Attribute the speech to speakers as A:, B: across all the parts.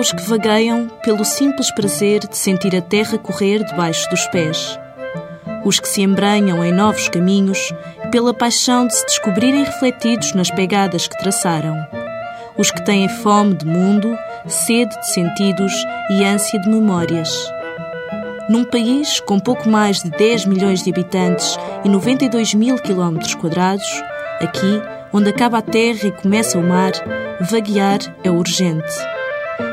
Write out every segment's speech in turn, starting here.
A: os que vagueiam pelo simples prazer de sentir a terra correr debaixo dos pés. Os que se embranham em novos caminhos pela paixão de se descobrirem refletidos nas pegadas que traçaram. Os que têm fome de mundo, sede de sentidos e ânsia de memórias. Num país com pouco mais de 10 milhões de habitantes e 92 mil quilómetros quadrados, aqui, onde acaba a terra e começa o mar, vaguear é urgente.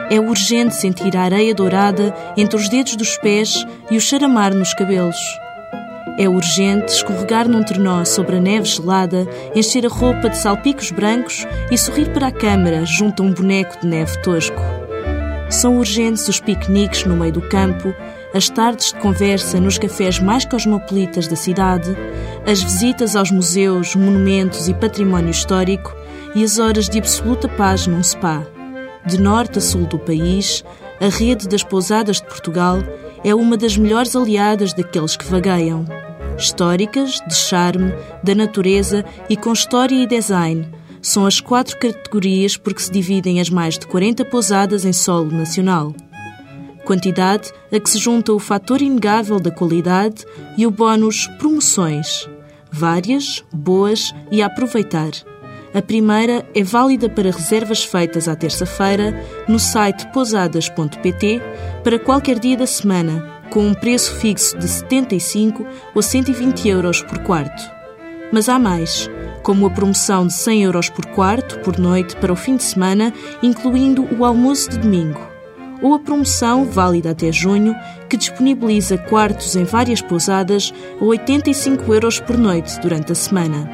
A: É urgente sentir a areia dourada entre os dedos dos pés e o charamar nos cabelos. É urgente escorregar num trenó sobre a neve gelada, encher a roupa de salpicos brancos e sorrir para a câmara junto a um boneco de neve tosco. São urgentes os piqueniques no meio do campo, as tardes de conversa nos cafés mais cosmopolitas da cidade, as visitas aos museus, monumentos e património histórico e as horas de absoluta paz num spa. De norte a sul do país, a rede das pousadas de Portugal é uma das melhores aliadas daqueles que vagueiam históricas, de charme, da natureza e com história e design. São as quatro categorias por que se dividem as mais de 40 pousadas em solo nacional. Quantidade a que se junta o fator inegável da qualidade e o bónus promoções. Várias, boas e a aproveitar. A primeira é válida para reservas feitas à terça-feira no site pousadas.pt para qualquer dia da semana com um preço fixo de 75 ou 120 euros por quarto. Mas há mais, como a promoção de 100 euros por quarto por noite para o fim de semana, incluindo o almoço de domingo. Ou a promoção, válida até junho, que disponibiliza quartos em várias pousadas a 85 euros por noite durante a semana.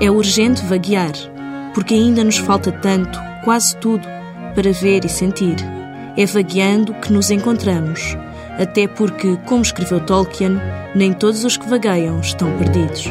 A: É urgente vaguear, porque ainda nos falta tanto, quase tudo, para ver e sentir. É vagueando que nos encontramos até porque, como escreveu Tolkien, nem todos os que vagueiam estão perdidos.